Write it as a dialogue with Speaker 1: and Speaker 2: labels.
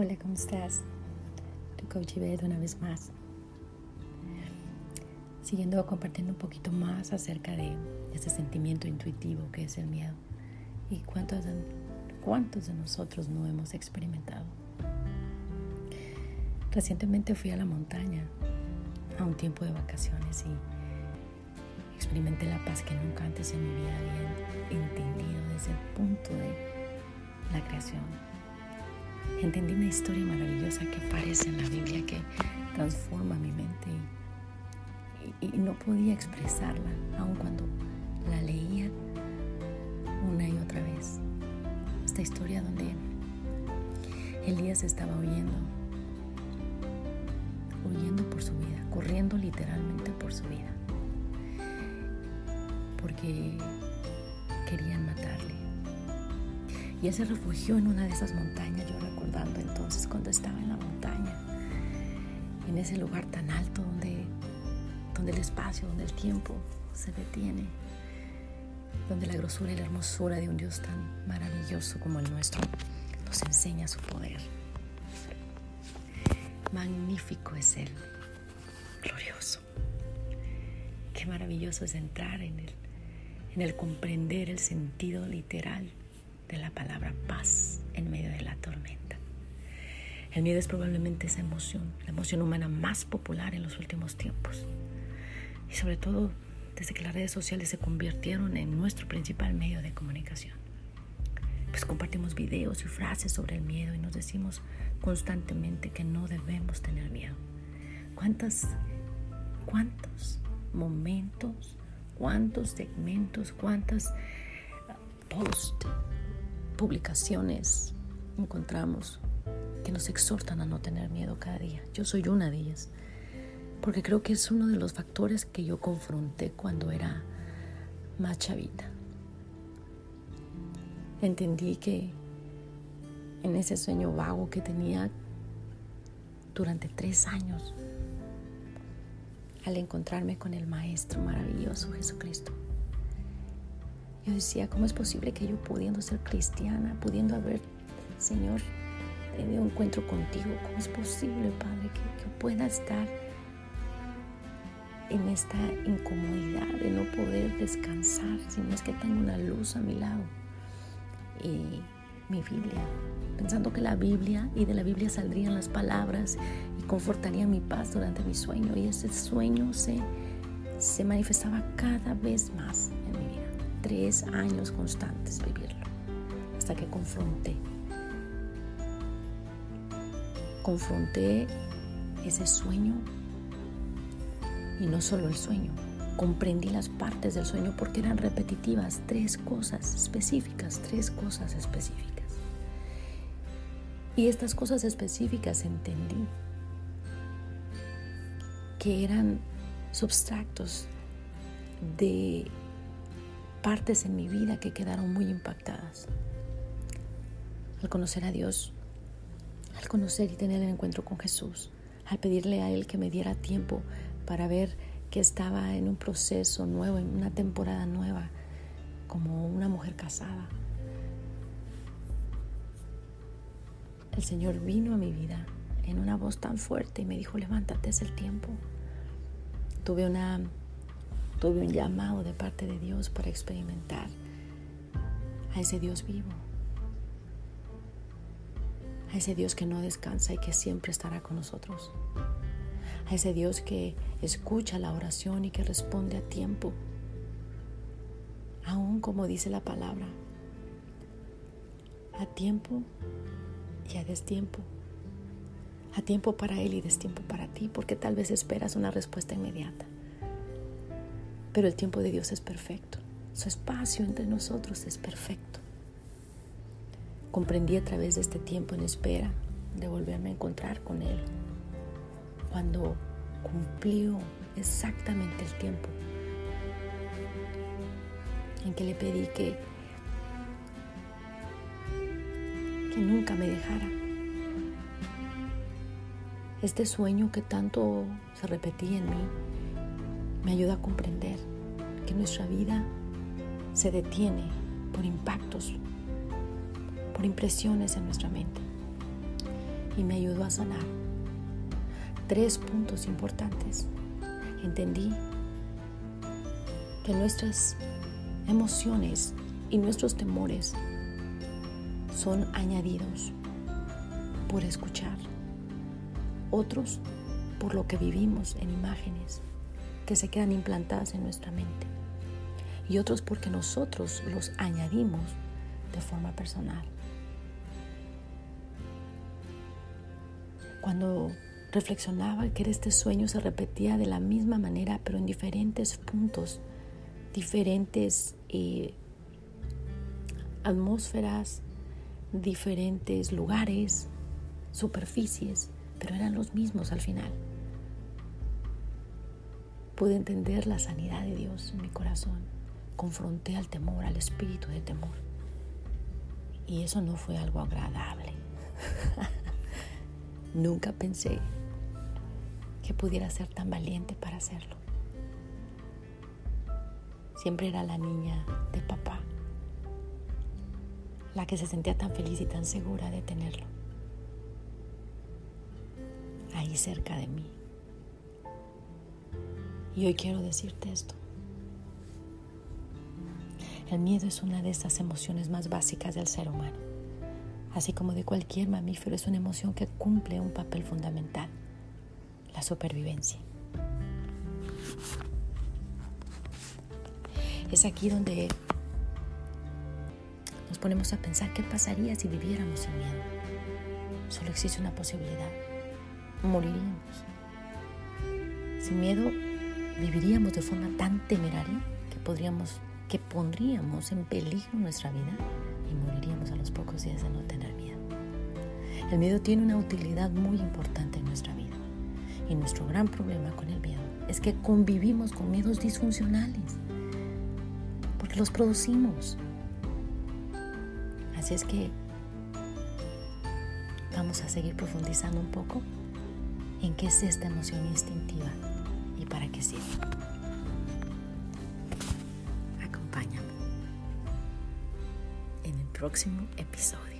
Speaker 1: Hola, ¿cómo estás? Tu coach Ibed una vez más. Siguiendo compartiendo un poquito más acerca de ese sentimiento intuitivo que es el miedo y cuántos de, cuántos de nosotros no hemos experimentado. Recientemente fui a la montaña a un tiempo de vacaciones y experimenté la paz que nunca antes en mi vida había entendido desde el punto de la creación entendí una historia maravillosa que aparece en la Biblia que transforma mi mente y, no podía expresarla, aun cuando la leía una y otra vez. Esta historia donde Elías estaba huyendo, huyendo por su vida, corriendo literalmente por su vida, porque querían matarle. Y él se refugió en una de esas montañas, yo entonces cuando estaba en la montaña, en ese lugar tan alto donde, donde el espacio, donde el tiempo se detiene, donde la grosura y la hermosura de un Dios tan maravilloso como el nuestro nos enseña su poder. Magnífico es Él, glorioso. Qué maravilloso es entrar en Él, en el comprender el sentido literal de la palabra paz en medio de la tormenta. El miedo es probablemente esa emoción, la emoción humana más popular en los últimos tiempos. Y sobre todo desde que las redes sociales se convirtieron en nuestro principal medio de comunicación. Pues compartimos videos y frases sobre el miedo y nos decimos constantemente que no debemos tener miedo. ¿Cuántas, cuántos momentos, cuántos segmentos, cuántas posts publicaciones encontramos que nos exhortan a no tener miedo cada día. Yo soy una de ellas, porque creo que es uno de los factores que yo confronté cuando era más chavita. Entendí que en ese sueño vago que tenía durante tres años, al encontrarme con el Maestro maravilloso Jesucristo, yo decía, ¿cómo es posible que yo pudiendo ser cristiana, pudiendo haber, Señor, tenido un encuentro contigo, cómo es posible, Padre, que, que pueda estar en esta incomodidad de no poder descansar, si no es que tengo una luz a mi lado? Y mi Biblia, pensando que la Biblia y de la Biblia saldrían las palabras y confortaría mi paz durante mi sueño. Y ese sueño se, se manifestaba cada vez más en mi vida tres años constantes vivirlo, hasta que confronté. Confronté ese sueño y no solo el sueño, comprendí las partes del sueño porque eran repetitivas, tres cosas específicas, tres cosas específicas. Y estas cosas específicas entendí que eran substractos de partes en mi vida que quedaron muy impactadas. Al conocer a Dios, conocer y tener el encuentro con Jesús, al pedirle a Él que me diera tiempo para ver que estaba en un proceso nuevo, en una temporada nueva, como una mujer casada. El Señor vino a mi vida en una voz tan fuerte y me dijo, levántate, es el tiempo. Tuve una Tuve un llamado de parte de Dios para experimentar a ese Dios vivo, a ese Dios que no descansa y que siempre estará con nosotros, a ese Dios que escucha la oración y que responde a tiempo, aún como dice la palabra, a tiempo y a destiempo, a tiempo para Él y destiempo para ti, porque tal vez esperas una respuesta inmediata. Pero el tiempo de Dios es perfecto. Su espacio entre nosotros es perfecto. Comprendí a través de este tiempo en espera de volverme a encontrar con Él. Cuando cumplió exactamente el tiempo en que le pedí que, que nunca me dejara. Este sueño que tanto se repetía en mí me ayuda a comprender que nuestra vida se detiene por impactos, por impresiones en nuestra mente. y me ayudó a sanar. Tres puntos importantes. Entendí que nuestras emociones y nuestros temores son añadidos por escuchar, otros por lo que vivimos en imágenes que se quedan implantadas en nuestra mente y otros porque nosotros los añadimos de forma personal. Cuando reflexionaba que este sueño se repetía de la misma manera, pero en diferentes puntos, diferentes eh, atmósferas, diferentes lugares, superficies, pero eran los mismos al final. Pude entender la sanidad de Dios en mi corazón. Confronté al temor, al espíritu de temor. Y eso no fue algo agradable. Nunca pensé que pudiera ser tan valiente para hacerlo. Siempre era la niña de papá, la que se sentía tan feliz y tan segura de tenerlo ahí cerca de mí. Y hoy quiero decirte esto. El miedo es una de esas emociones más básicas del ser humano. Así como de cualquier mamífero, es una emoción que cumple un papel fundamental, la supervivencia. Es aquí donde nos ponemos a pensar qué pasaría si viviéramos sin miedo. Solo existe una posibilidad, moriríamos. Sin miedo viviríamos de forma tan temeraria que podríamos que pondríamos en peligro nuestra vida y moriríamos a los pocos días de no tener miedo. El miedo tiene una utilidad muy importante en nuestra vida y nuestro gran problema con el miedo es que convivimos con miedos disfuncionales porque los producimos. Así es que vamos a seguir profundizando un poco en qué es esta emoción instintiva y para qué sirve. Próximo episodio.